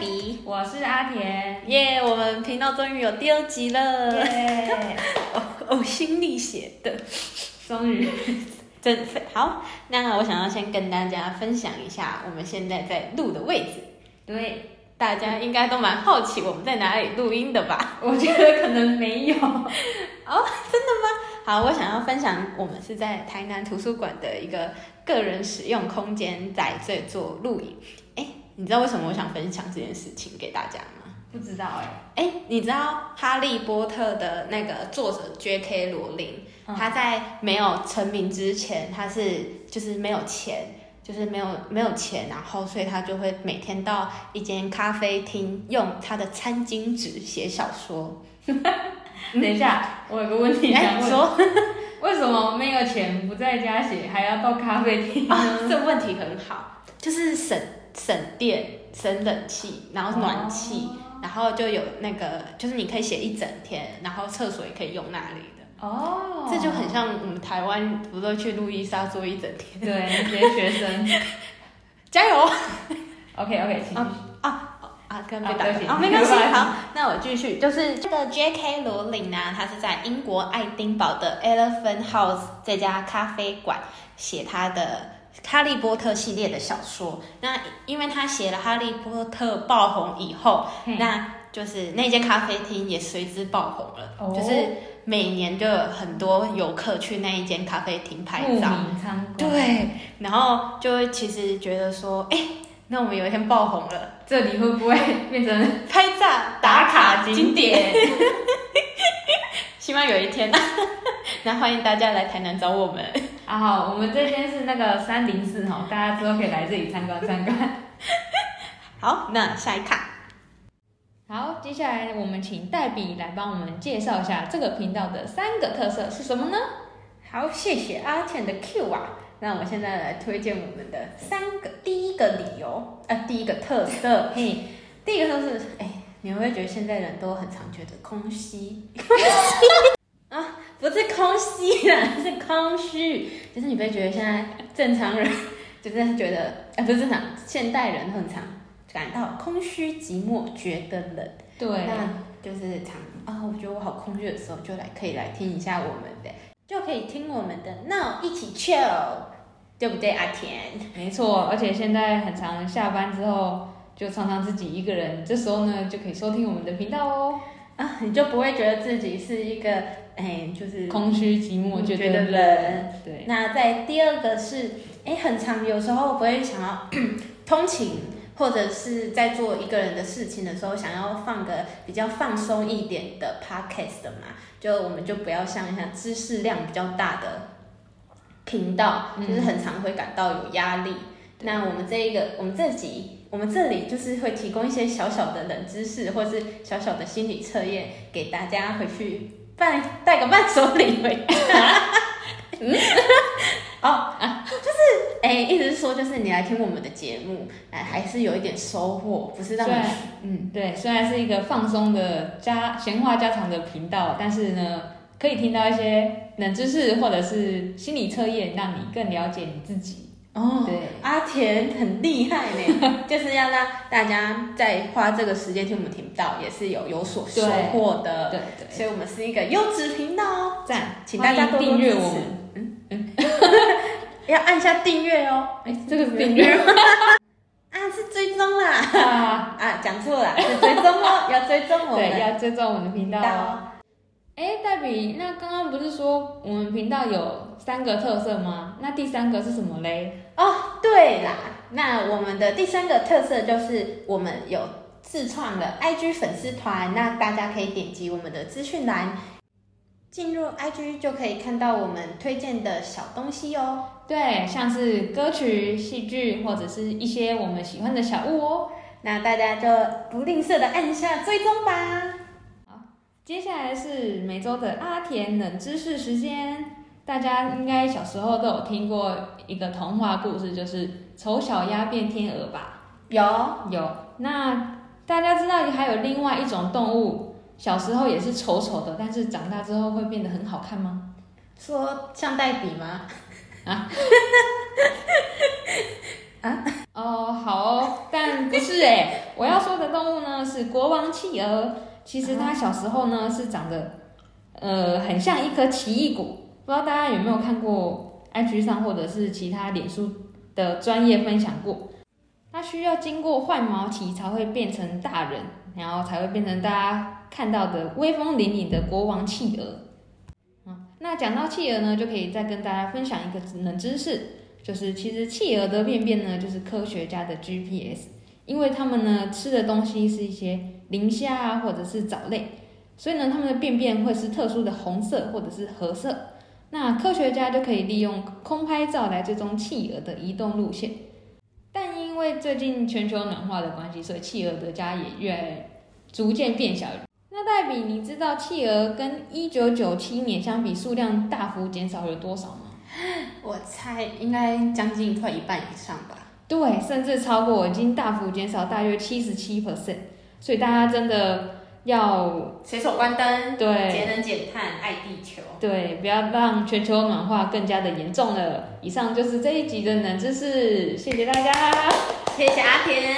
比，我是阿田，耶我们频道终于有第二集了，耶，呕心沥血的，终于，真好。那我想要先跟大家分享一下我们现在在录的位置，对，大家应该都蛮好奇我们在哪里录音的吧？我觉得可能没有，哦，真的吗？好，我想要分享我们是在台南图书馆的一个个人使用空间在这做录影。哎，你知道为什么我想分享这件事情给大家吗？不知道哎，哎，你知道《哈利波特》的那个作者 J.K. 罗琳，嗯他在没有成名之前，他是就是没有钱，就是没有没有钱，然后所以他就会每天到一间咖啡厅，用他的餐巾纸写小说。等一下，我有个问题哎，想问，说 为什么没有钱不在家写，还要到咖啡厅？这问题很好，就是省省电、省冷气，然后暖气，然后就有那个，就是你可以写一整天，然后厕所也可以用那里的。哦，这就很像我们台湾不都去路易莎坐一整天？对那些学生 加油！，OK OK，请啊啊，啊对不起打断啊，没关系。没关系好，那我继续，就是这个 J.K. 罗琳呢，他是在英国爱丁堡的 Elephant House 这家咖啡馆写他的《哈利波特》系列的小说。那因为他写了《哈利波特》爆红以后，嘿那就是那间咖啡厅也随之爆红了，哦就是每年就有很多游客去那一间咖啡厅拍照。对，然后就会其实觉得说，哎、那我们有一天爆红了，这里会不会变成拍照打卡景点，点？希望有一天，那欢迎大家来台南找我们。啊，好，我们这边是那个三零四哈，大家之后可以来这里参观参观。好，那下一卡，好，接下来我们请黛比来帮我们介绍一下这个频道的三个特色是什么呢？好，谢谢阿倩的 Q 啊。那我现在来推荐我们的三个，第一个理由，呃，第一个特色，嘿，第一个特色是，哎、你会不会觉得现在人都很常觉得空虚？啊，不是空虚啦，是空虚，就是你不会觉得现在正常人就是觉得，呃，不是正常，现代人很常感到空虚、寂寞，觉得冷。对，那就是常啊，我觉得我好空虚的时候，就来可以来听一下我们的，就可以听我们的 Now 一起 chill，对不对，阿田？没错，而且现在很常下班之后就常常自己一个人，这时候呢就可以收听我们的频道哦。啊，你就不会觉得自己是一个，哎，就是空虚寂寞，觉觉得得冷。对，那在第二个是，哎，很长，有时候不会想要 通勤，或者是在做一个人的事情的时候，想要放个比较放松一点的 podcast 的嘛，就我们就不要像像知识量比较大的频道，嗯就是很常会感到有压力。那我们这一个，我们这集，我们这里就是会提供一些小小的冷知识，或是小小的心理测验，给大家回去办带个伴手礼回家。嗯，哦啊，就是哎、意思是说，就是你来听我们的节目，哎，还是有一点收获，不是让你嗯，对，虽然是一个放松的家闲话家常的频道，但是呢，可以听到一些冷知识或者是心理测验，让你更了解你自己。哦，对，阿田很厉害呢，就是要让大家在花这个时间听我们频道，也是有有所收获的。对对，所以我们是一个优质频道哦，赞，请大家多多订阅我们。要按下订阅哦。哎，这个是订阅 啊，是追踪啦。啊，啊，讲错了，是追踪哦，要追踪我对，们要追踪我们的频道哦。道。哎，黛比，那刚刚不是说我们频道有三个特色吗？那第三个是什么嘞？哦，对啦，那我们的第三个特色就是我们有自创的 IG 粉丝团，那大家可以点击我们的资讯栏，进入 IG 就可以看到我们推荐的小东西哦。对，像是歌曲、戏剧，或者是一些我们喜欢的小物哦。那大家就不吝啬的按下追踪吧。接下来是每周的阿田冷知识时间。大家应该小时候都有听过一个童话故事，就是丑小鸭变天鹅吧？有有。那大家知道还有另外一种动物，小时候也是丑丑的，但是长大之后会变得很好看吗？说像黛比吗 啊？哦，好哦，但不是哎，我要说的动物呢是国王企鹅。其实它小时候呢是长得，呃，很像一颗奇异果。不知道大家有没有看过 IG 上或者是其他脸书的专业分享过？它需要经过换毛期才会变成大人，然后才会变成大家看到的威风凛凛的国王企鹅。那讲到企鹅呢，就可以再跟大家分享一个冷知识，就是其实企鹅的便便呢，就是科学家的 GPS，因为他们呢吃的东西是一些磷虾啊，或者是藻类，所以呢，他们的便便会是特殊的红色或者是褐色。那科学家就可以利用空拍照来追踪企鹅的移动路线。但因为最近全球暖化的关系，所以企鹅的家也越逐渐变小。那黛比，你知道企鹅跟一九九七年相比，数量大幅减少了多少吗？我猜应该将近快一半以上吧。对，甚至超过，已经大幅减少大约七十七 percent。所以大家真的要随手关灯，对，节能减碳，爱地球，对，不要让全球暖化更加的严重了。以上就是这一集的冷知识，谢谢大家，谢谢阿田。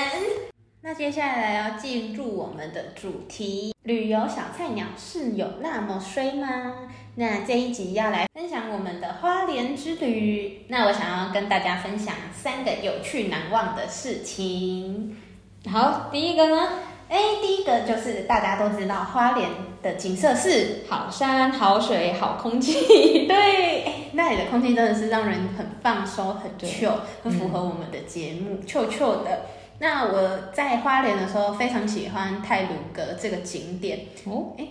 那接下来要进入我们的主题，旅游小菜鸟是有那么衰吗？那这一集要来分享我们的花莲之旅。那我想要跟大家分享三个有趣难忘的事情。好，第一个呢，哎，第一个就是大家都知道花莲的景色是好山好水好空气，对，那里的空气真的是让人很放松，很 chill，很符合我们的节目，chill chill 的。那我在花莲的时候非常喜欢泰鲁阁这个景点哦。哎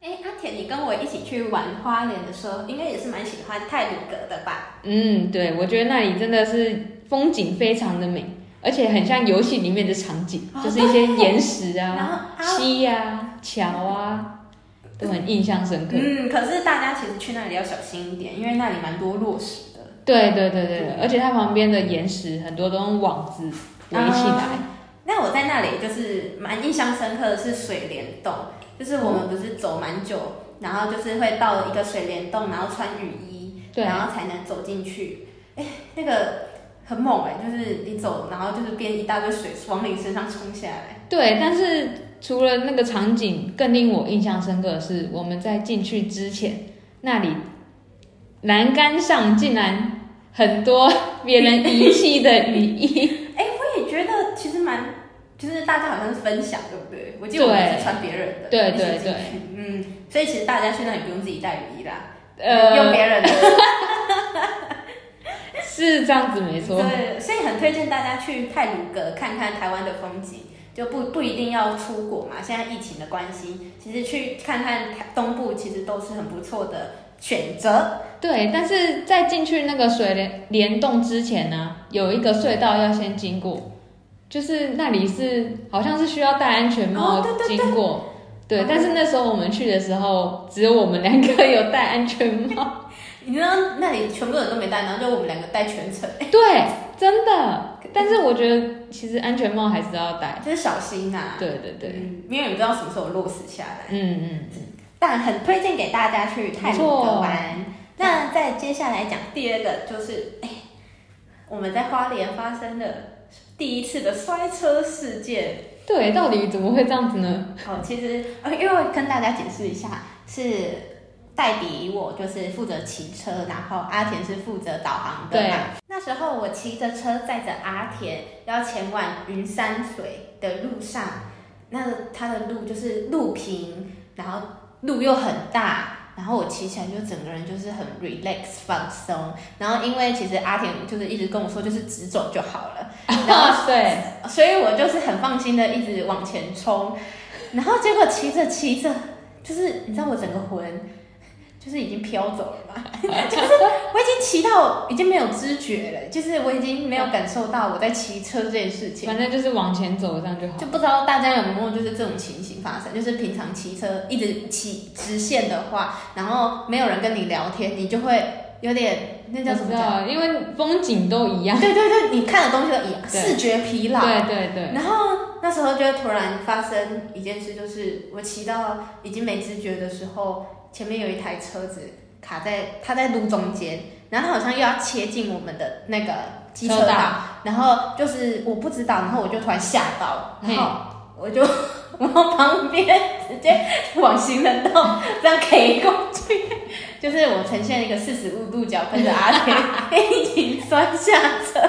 哎，阿田，你跟我一起去玩花莲的时候，应该也是蛮喜欢泰鲁阁的吧？嗯，对，我觉得那里真的是风景非常的美，而且很像游戏里面的场景，就是一些岩石啊、溪呀、桥啊，都很印象深刻。嗯，可是大家其实去那里要小心一点，因为那里蛮多落石的。对对对对，而且它旁边的岩石很多都用网子。围起来。那我在那里就是蛮印象深刻的是水帘洞，就是我们不是走蛮久，然后就是会到一个水帘洞，然后穿雨衣，然后才能走进去。哎，那个很猛哎，就是你走，然后就是变一大堆水往你身上冲下来。对，但是除了那个场景，更令我印象深刻的是我们在进去之前，那里栏杆上竟然很多别人遗弃的雨衣。哎，我也觉得其实蛮就是大家好像是分享，对不对？我记得我们是穿别人的，对对对，嗯，所以其实大家去那里不用自己带雨衣啦，呃，用别人的，是这样子没错。对，所以很推荐大家去泰鲁阁看看台湾的风景，就不不一定要出国嘛。现在疫情的关系，其实去看看台东部其实都是很不错的选择。对，但是在进去那个水帘联动之前呢，有一个隧道要先经过。就是那里是好像是需要戴安全帽经过，对，但是那时候我们去的时候，只有我们两个有戴安全帽。你知道那里全部人都没戴，然后就我们两个戴全程。对，真的。但是我觉得其实安全帽还是要戴，就是小心啊。对对对，因为你不知道什么时候落实下来。嗯嗯嗯。但很推荐给大家去泰国玩。那再接下来讲第二个，就是哎，我们在花莲发生的。第一次的摔车事件，对，到底怎么会这样子呢？哦，其实呃，因为跟大家解释一下，是戴比我就是负责骑车，然后阿田是负责导航的嘛。那时候我骑着车载着阿田要前往云山水的路上，那他的路就是路平，然后路又很大。然后我骑起来就整个人就是很 relax 放松，然后因为其实阿田就是一直跟我说就是直走就好了，然后对，所以我就是很放心的一直往前冲，然后结果骑着骑着，就是你知道我整个魂。就是已经飘走了嘛，就是我已经骑到已经没有知觉了，就是我已经没有感受到我在骑车这件事情。反正就是往前走这样就好。就不知道大家有没有就是这种情形发生，就是平常骑车一直骑直线的话，然后没有人跟你聊天，你就会有点那叫什么？因为风景都一样。对对对，你看的东西都一样，视觉疲劳。对对对。然后那时候就突然发生一件事，就是我骑到已经没知觉的时候。前面有一台车子卡在，它在路中间，然后好像又要切进我们的那个机车道，然后就是我不知道，然后我就突然吓到，然后我就 往旁边直接往行人道这样 K 过去，就是我呈现一个四十五度角，跟着阿田 一起摔下车。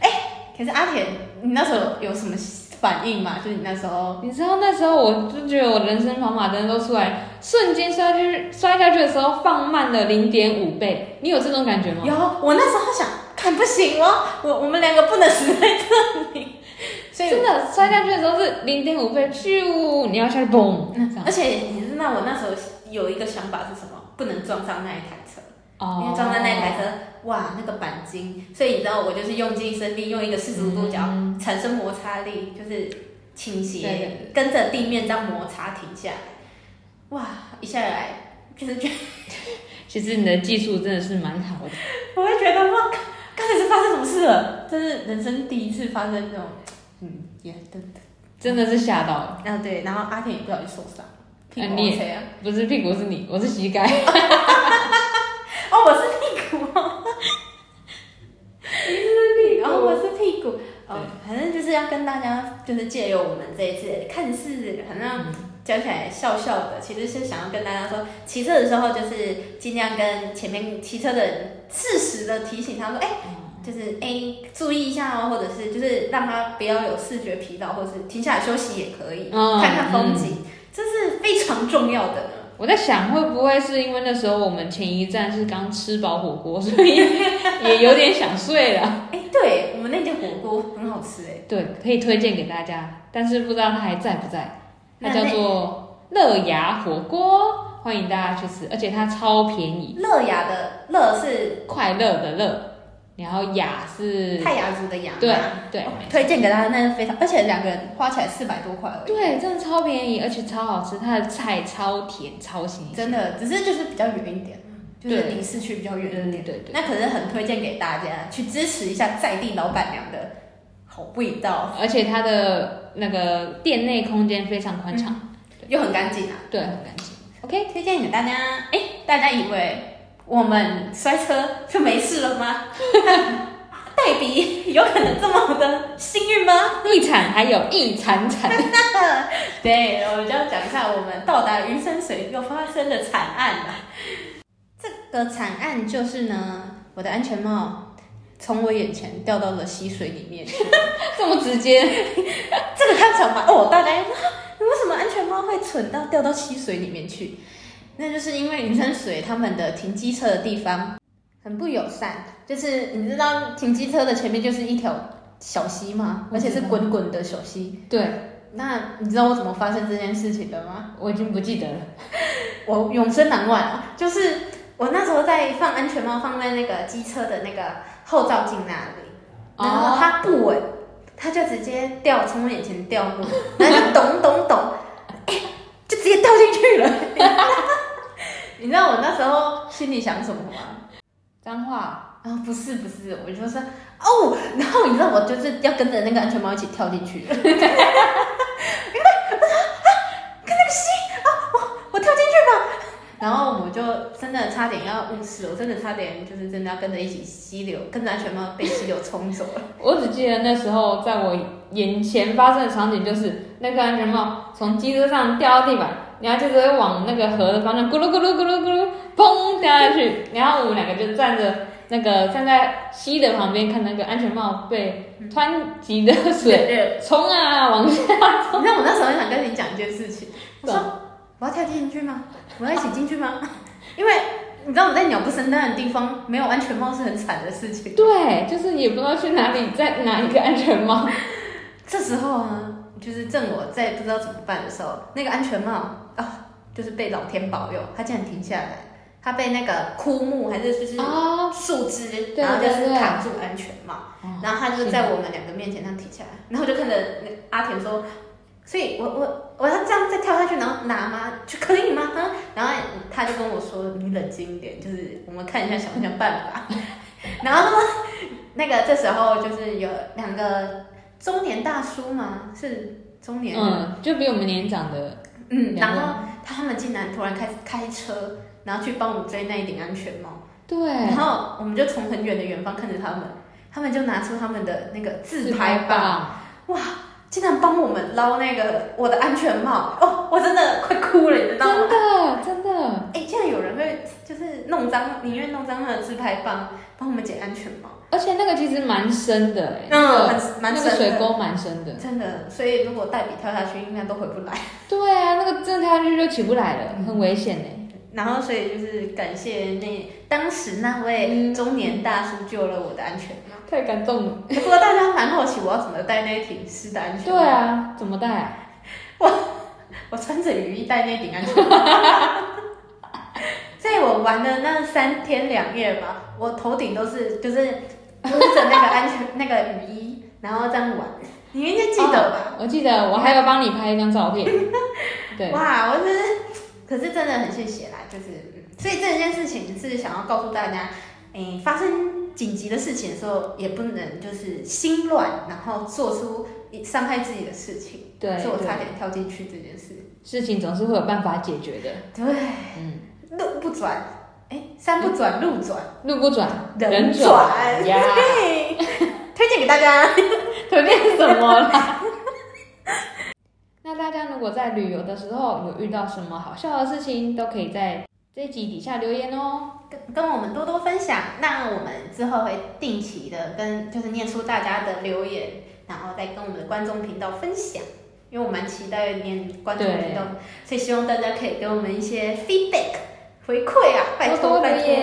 哎，可是阿田，你那时候有什么反应嘛？就是你那时候，你知道那时候我就觉得我人生跑马灯都出来，瞬间摔下去，摔下去的时候放慢了零点五倍，你有这种感觉吗？有，我那时候想，看不行哦，我我们两个不能死在这里。所以真的摔下去的时候是零点五倍，咻，你要下去嘣。而且你知道我那时候有一个想法是什么？不能撞上那一台车，哦、因为撞上那一台车，哇，那个钣金，所以你知道我就是用尽生力，用一个四十五度角产生摩擦力，就是倾斜，跟着地面这样摩擦停下来。哇，一下来就是觉得，其实你的技术真的是蛮好的。我会觉得哇，刚才是发生什么事了？这是人生第一次发生这种。嗯，也真的，真的是吓到了。啊，对，然后阿田也不小心受伤，屁股谁啊？不是屁股是你，我是膝盖。哦，我是屁股。你是屁股，然后我是屁股。哦，反正就是要跟大家，就是借由我们这一次，看似好像讲起来笑笑的，其实是想要跟大家说，骑车的时候就是尽量跟前面骑车的人适时的提醒他说，哎。就是哎，注意一下哦，或者是就是让他不要有视觉疲劳，或者是停下来休息也可以，看看风景，这是非常重要的。我在想，会不会是因为那时候我们前一站是刚吃饱火锅，所以也有点想睡了？哎，对我们那间火锅很好吃哎，对，可以推荐给大家，但是不知道它还在不在。它叫做乐雅火锅，欢迎大家去吃，而且它超便宜。乐雅的乐是快乐的乐。然后雅是泰雅族的雅，对对，推荐给大家，那是非常，而且两个人花起来四百多块而已。对，真的超便宜，而且超好吃，它的菜超甜超新鲜。真的，只是就是比较远一点，就是离市区比较远一点。对对。那可是很推荐给大家去支持一下在地老板娘的好味道，而且它的那个店内空间非常宽敞，又很干净啊。对，很干净。OK，推荐给大家。哎，大家以为？我们摔车就没事了吗？黛比有可能这么的幸运吗？一惨还有一惨惨。对，我就要讲一下我们到达云山水又发生的惨案了。这个惨案就是呢，我的安全帽从我眼前掉到了溪水里面，这么直接。这个看场吧。哦，大家说为什么安全帽会蠢到掉到溪水里面去？那就是因为云山水他们的停机车的地方很不友善，就是你知道停机车的前面就是一条小溪吗？而且是滚滚的小溪。对，那你知道我怎么发生这件事情的吗？我已经不记得了，我永生难忘。就是我那时候在放安全帽放在那个机车的那个后照镜那里，然后它不稳，它就直接掉从我眼前掉落，然后就咚咚咚，就直接掉进去了。你知道我那时候心里想什么吗？脏话啊，不是不是，我就说哦，然后你知道我就是要跟着那个安全帽一起跳进去，因为啊，跟那个溪啊，我我跳进去吧，然后我就真的差点要误事，我真的差点就是真的要跟着一起溪流，跟着安全帽被溪流冲走了。我只记得那时候在我眼前发生的场景就是那个安全帽从机车上掉到地板。然后就直接往那个河的方向咕噜咕噜咕噜咕噜，砰掉下去。然后我们两个就站着那个站在溪的旁边，看那个安全帽被湍急的水冲啊往下冲。你知道我那时候想跟你讲一件事情，我说我要跳进去吗？我要一起进去吗？因为你知道我在鸟不生蛋的地方没有安全帽是很惨的事情。对，就是也不知道去哪里再拿一个安全帽。这时候啊。就是正我在不知道怎么办的时候，那个安全帽啊，就是被老天保佑，它竟然停下来。它被那个枯木还是就是树枝，然后就是卡住安全帽，然后它就在我们两个面前这样停下来，然后就看着那阿田说：“所以我我我要这样再跳下去，然后拿吗？就可以吗？”然后他就跟我说：“你冷静一点，就是我们看一下想不想办法。”然后那个这时候就是有两个。中年大叔吗？是中年，嗯，就比我们年长的，嗯，然后他们竟然突然开始开车，然后去帮我们追那一顶安全帽，对，然后我们就从很远的远方看着他们，他们就拿出他们的那个自自拍棒，哇，竟然帮我们捞那个我的安全帽，哦，我真的快哭了，你知道吗？真吗？的真的，哎，竟然有人会就是弄脏，宁愿弄脏他的自拍棒，帮我们解安全帽，而且那个其实蛮深的，哎，嗯，那个很蛮那个深的，水沟蛮深的。真的，所以如果黛比跳下去，应该都回不来。对啊，那个真的跳下去就起不来了，很危险哎。然后，所以就是感谢那当时那位中年大叔救了我的安全帽。太感动了。不过大家蛮好奇，我要怎么戴那顶湿的安全帽？对，啊，怎么戴啊？我穿着雨衣戴那顶安全帽。玩的那三天两夜吧，我头顶都是就是捂着那个安全那个雨衣，然后这样玩。你应该记得吧？我记得我还有帮你拍一张照片。对，哇，我就是，可是真的很谢谢啦，就是，嗯所以这件事情是想要告诉大家，诶、发生紧急的事情的时候，也不能就是心乱，然后做出伤害自己的事情。对所以我差点跳进去这件事。事情总是会有办法解决的。对，嗯，路不转，哎、山不转路转，路不转人转转呀，嘿，推荐给大家。推荐什么啦？那大家如果在旅游的时候有遇到什么好笑的事情，都可以在这一集底下留言哦。跟跟我们多多分享。那我们之后会定期的跟就是念出大家的留言，然后再跟我们的观众频道分享。因为我蛮期待念观众频道，所以希望大家可以给我们一些 feedback 回馈啊，拜托拜托。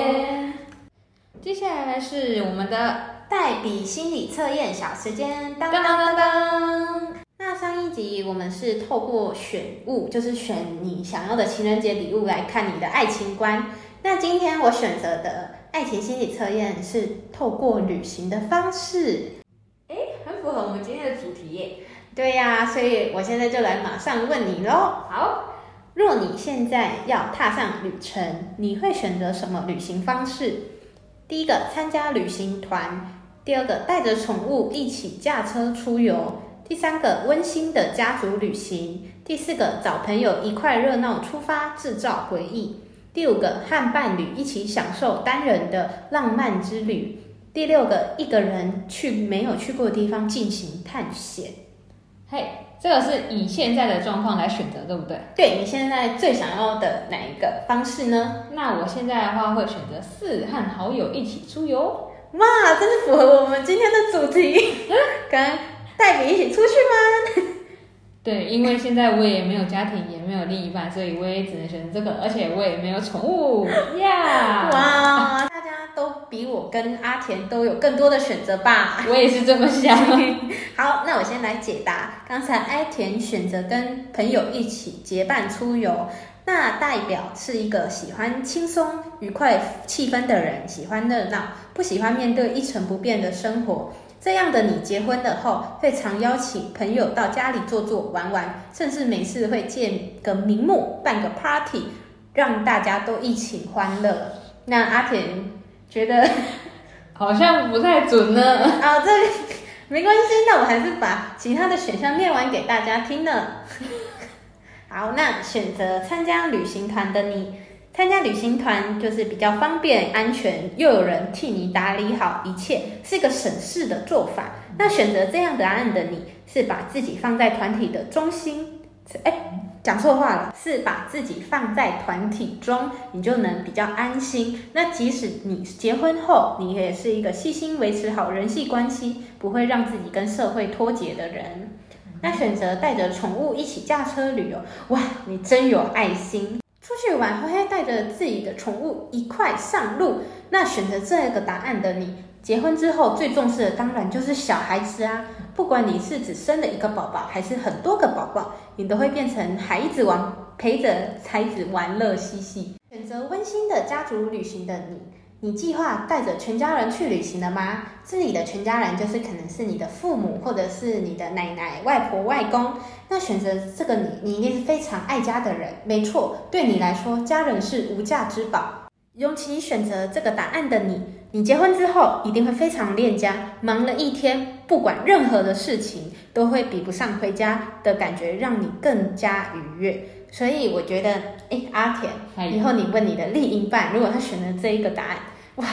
接下来是我们的代笔心理测验小时间，当当当当。那上一集我们是透过选物，就是选你想要的情人节礼物来看你的爱情观。那今天我选择的爱情心理测验是透过旅行的方式。很符合我们今天的主题耶。对呀、所以我现在就来马上问你喽。好，若你现在要踏上旅程，你会选择什么旅行方式？第一个，参加旅行团；第二个，带着宠物一起驾车出游；第三个，温馨的家族旅行；第四个，找朋友一块热闹出发，制造回忆；第五个，和伴侣一起享受单人的浪漫之旅；第六个，一个人去没有去过的地方进行探险。嘿，这个是以现在的状况来选择，对不对？对你现在最想要的哪一个方式呢？那我现在的话会选择四和好友一起出游。哇，真是符合我们今天的主题，跟黛比一起出去吗？对，因为现在我也没有家庭，也没有另一半，所以我也只能选择这个，而且我也没有宠物呀。哇，大家都比我跟阿田都有更多的选择吧？我也是这么想。好，那我先来解答。刚才阿田选择跟朋友一起结伴出游，那代表是一个喜欢轻松愉快气氛的人，喜欢热闹，不喜欢面对一成不变的生活。这样的你结婚了后，会常邀请朋友到家里坐坐玩玩，甚至每次会建个名目，办个 party，让大家都一起欢乐。那阿田觉得好像不太准呢。啊，这没关系，那我还是把其他的选项念完给大家听呢。好，那选择参加旅行团的你，参加旅行团就是比较方便、安全，又有人替你打理好一切，是个省事的做法。那选择这样答案的你，是把自己放在团体的中心。哎，讲错话了，是把自己放在团体中，你就能比较安心。那即使你结婚后，你也是一个细心维持好人际关系，不会让自己跟社会脱节的人。那选择带着宠物一起驾车旅游，哇，你真有爱心！出去玩会带着自己的宠物一块上路。那选择这个答案的你，结婚之后最重视的当然就是小孩子啊。不管你是只生了一个宝宝，还是很多个宝宝，你都会变成孩子王，陪着孩子玩乐嬉戏。选择温馨的家族旅行的你，你计划带着全家人去旅行了吗？这里的全家人就是可能是你的父母，或者是你的奶奶、外婆、外公。那选择这个你，你一定是非常爱家的人。没错，对你来说，家人是无价之宝。尤其选择这个答案的你，你结婚之后一定会非常恋家，忙了一天，不管任何的事情都会比不上回家的感觉，让你更加愉悦。所以我觉得，哎，阿田，以后你问你的另一半，如果他选了这一个答案，哇，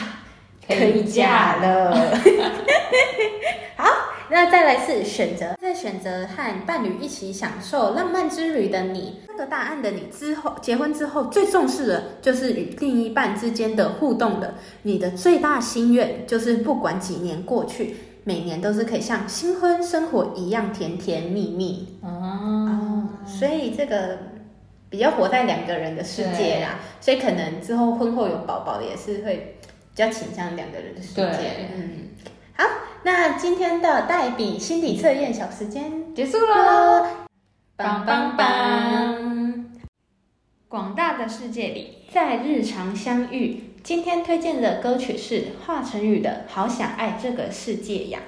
可以嫁了。好，那再来是选择，在选择和伴侣一起享受浪漫之旅的你，这个答案的你之后结婚之后最重视的就是与另一半之间的互动的。你的最大心愿就是不管几年过去，每年都是可以像新婚生活一样甜甜蜜蜜。哦，所以这个比较活在两个人的世界啦，所以可能之后婚后有宝宝也是会比较倾向两个人的世界。嗯，好，那今天的代笔心理测验小时间结束喽。棒棒棒！广大的世界里，在日常相遇。今天推荐的歌曲是华晨宇的《好想爱这个世界呀》。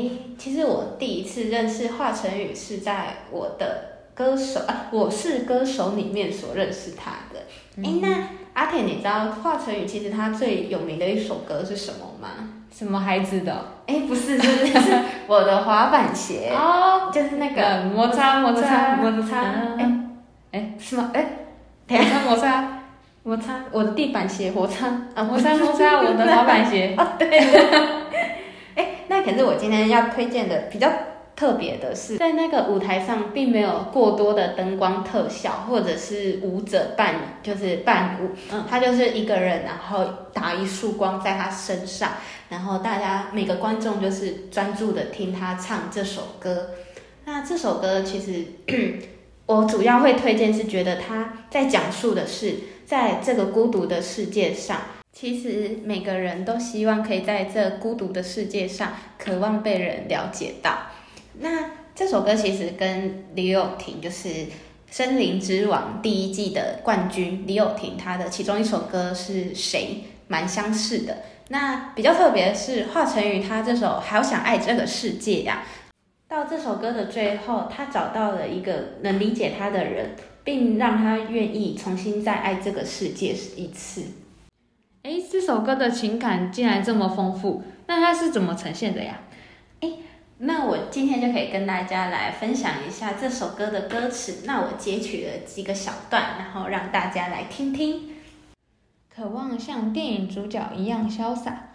诶，其实我第一次认识华晨宇是在我的歌手啊，我是歌手里面所认识他的。诶，那阿田，你知道华晨宇其实他最有名的一首歌是什么吗？什么孩子的？哎，不是，是是 我的滑板鞋。哦，就是那个摩擦摩擦。摩擦，哎哎是吗？哎，摩擦摩擦。摩擦我的地板鞋，摩擦。啊摩擦摩擦我的滑板鞋。啊，对。哎，那可是我今天要推荐的比较特别的是，在那个舞台上并没有过多的灯光特效，或者是舞者伴就是伴舞，嗯，他就是一个人，然后打一束光在他身上。然后大家每个观众就是专注的听他唱这首歌。那这首歌其实 我主要会推荐，是觉得他在讲述的是，在这个孤独的世界上，其实每个人都希望可以在这孤独的世界上，渴望被人了解到。那这首歌其实跟李友廷就是《森林之王》第一季的冠军李友廷他的其中一首歌是谁蛮相似的。那比较特别的是，华晨宇他这首《好想爱这个世界》呀，到这首歌的最后，他找到了一个能理解他的人，并让他愿意重新再爱这个世界一次。哎，这首歌的情感竟然这么丰富，那它是怎么呈现的呀？那我今天就可以跟大家来分享一下这首歌的歌词。那我截取了几个小段，然后让大家来听听。渴望像电影主角一样潇洒，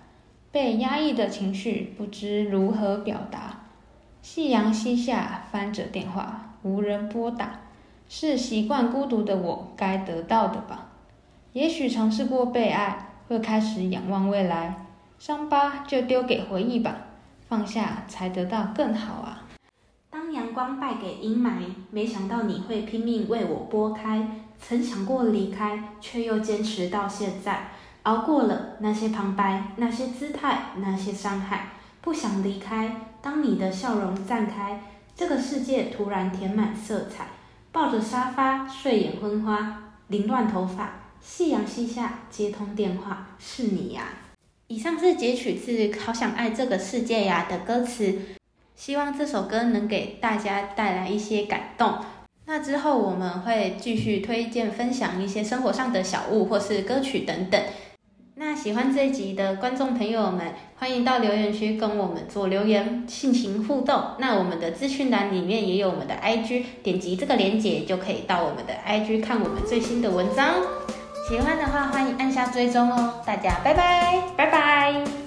被压抑的情绪不知如何表达。夕阳西下，翻着电话，无人拨打，是习惯孤独的我该得到的吧？也许尝试过被爱，会开始仰望未来。伤疤就丢给回忆吧，放下才得到更好啊。当阳光败给阴霾，没想到你会拼命为我拨开。曾想过离开，却又坚持到现在，熬过了那些旁白，那些姿态，那些伤害，不想离开。当你的笑容绽开，这个世界突然填满色彩。抱着沙发，睡眼昏花，凌乱头发，夕阳西下，接通电话，是你呀。以上是截取自《好想爱这个世界呀》的歌词，希望这首歌能给大家带来一些感动。那之后我们会继续推荐分享一些生活上的小物或是歌曲等等。那喜欢这一集的观众朋友们，欢迎到留言区跟我们做留言，性情互动。那我们的资讯栏里面也有我们的 IG，点击这个链接就可以到我们的 IG 看我们最新的文章。喜欢的话，欢迎按下追踪哦。大家拜拜，拜拜。